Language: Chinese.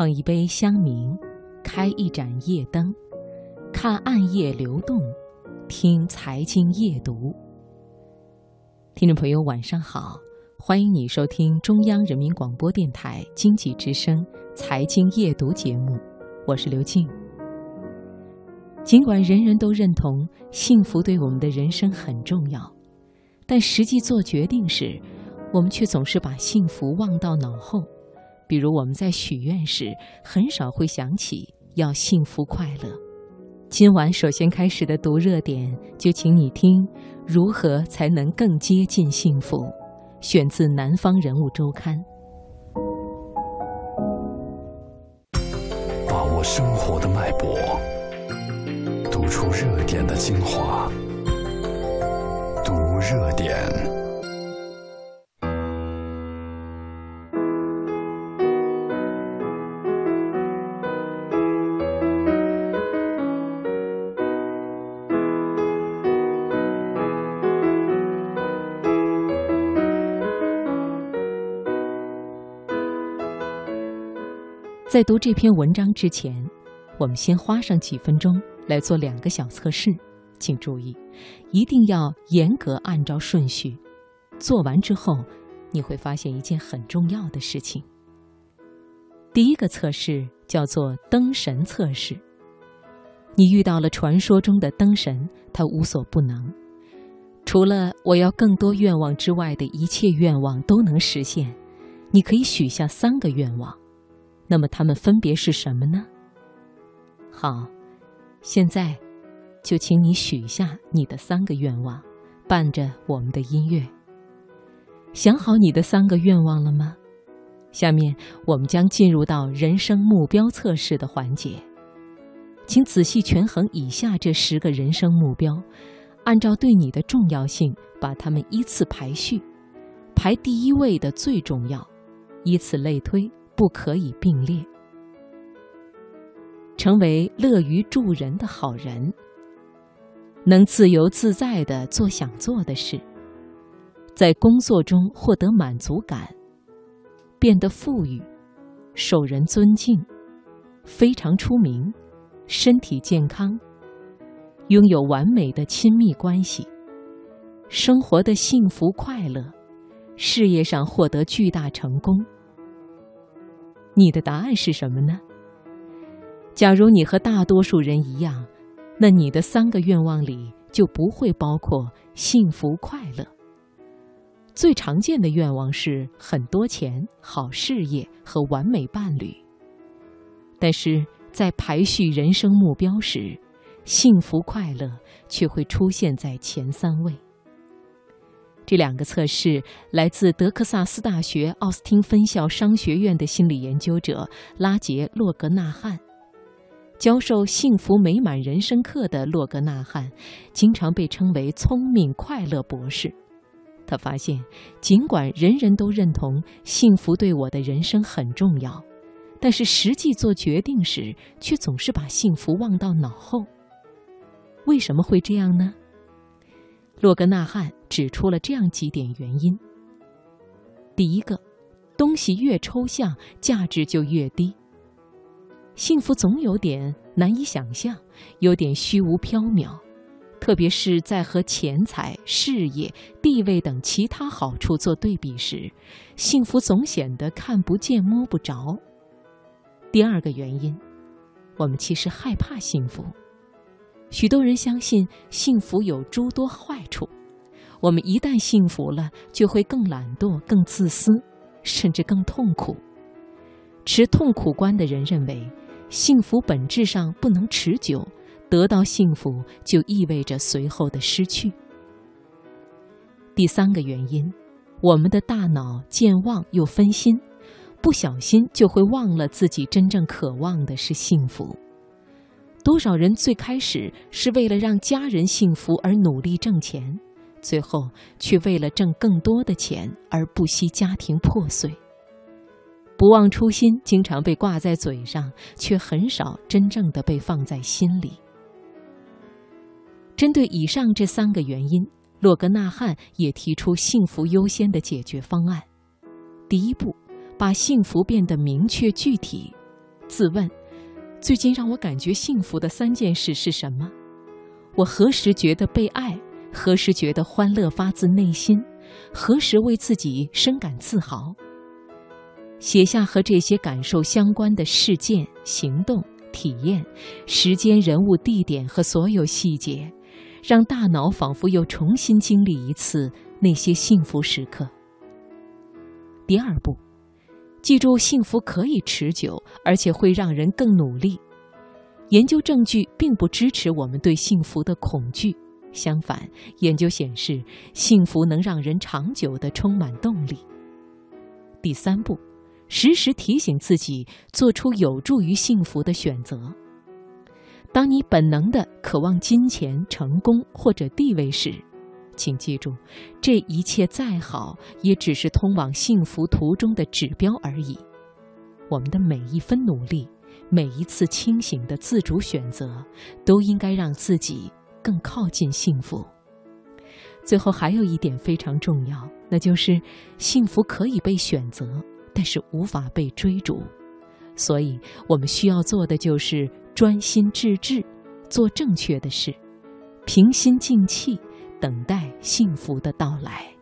捧一杯香茗，开一盏夜灯，看暗夜流动，听财经夜读。听众朋友，晚上好，欢迎你收听中央人民广播电台经济之声财经夜读节目，我是刘静。尽管人人都认同幸福对我们的人生很重要，但实际做决定时，我们却总是把幸福忘到脑后。比如我们在许愿时，很少会想起要幸福快乐。今晚首先开始的读热点，就请你听如何才能更接近幸福，选自《南方人物周刊》。把握生活的脉搏，读出热点的精华，读热点。在读这篇文章之前，我们先花上几分钟来做两个小测试，请注意，一定要严格按照顺序。做完之后，你会发现一件很重要的事情。第一个测试叫做灯神测试。你遇到了传说中的灯神，他无所不能，除了我要更多愿望之外的一切愿望都能实现。你可以许下三个愿望。那么它们分别是什么呢？好，现在就请你许下你的三个愿望，伴着我们的音乐。想好你的三个愿望了吗？下面我们将进入到人生目标测试的环节，请仔细权衡以下这十个人生目标，按照对你的重要性把它们依次排序，排第一位的最重要，以此类推。不可以并列，成为乐于助人的好人，能自由自在的做想做的事，在工作中获得满足感，变得富裕，受人尊敬，非常出名，身体健康，拥有完美的亲密关系，生活的幸福快乐，事业上获得巨大成功。你的答案是什么呢？假如你和大多数人一样，那你的三个愿望里就不会包括幸福快乐。最常见的愿望是很多钱、好事业和完美伴侣，但是在排序人生目标时，幸福快乐却会出现在前三位。这两个测试来自德克萨斯大学奥斯汀分校商学院的心理研究者拉杰·洛格纳汉。教授幸福美满人生课的洛格纳汉，经常被称为“聪明快乐博士”。他发现，尽管人人都认同幸福对我的人生很重要，但是实际做决定时，却总是把幸福忘到脑后。为什么会这样呢？洛格纳汉指出了这样几点原因：第一个，东西越抽象，价值就越低。幸福总有点难以想象，有点虚无缥缈，特别是在和钱财、事业、地位等其他好处做对比时，幸福总显得看不见、摸不着。第二个原因，我们其实害怕幸福。许多人相信幸福有诸多坏处，我们一旦幸福了，就会更懒惰、更自私，甚至更痛苦。持痛苦观的人认为，幸福本质上不能持久，得到幸福就意味着随后的失去。第三个原因，我们的大脑健忘又分心，不小心就会忘了自己真正渴望的是幸福。多少人最开始是为了让家人幸福而努力挣钱，最后却为了挣更多的钱而不惜家庭破碎。不忘初心经常被挂在嘴上，却很少真正的被放在心里。针对以上这三个原因，洛格纳汉也提出幸福优先的解决方案。第一步，把幸福变得明确具体。自问：最近让我感觉幸福的三件事是什么？我何时觉得被爱？何时觉得欢乐发自内心？何时为自己深感自豪？写下和这些感受相关的事件、行动、体验、时间、人物、地点和所有细节，让大脑仿佛又重新经历一次那些幸福时刻。第二步，记住幸福可以持久，而且会让人更努力。研究证据并不支持我们对幸福的恐惧。相反，研究显示，幸福能让人长久的充满动力。第三步，时时提醒自己做出有助于幸福的选择。当你本能的渴望金钱、成功或者地位时，请记住，这一切再好，也只是通往幸福途中的指标而已。我们的每一分努力，每一次清醒的自主选择，都应该让自己。更靠近幸福。最后还有一点非常重要，那就是幸福可以被选择，但是无法被追逐。所以我们需要做的就是专心致志，做正确的事，平心静气，等待幸福的到来。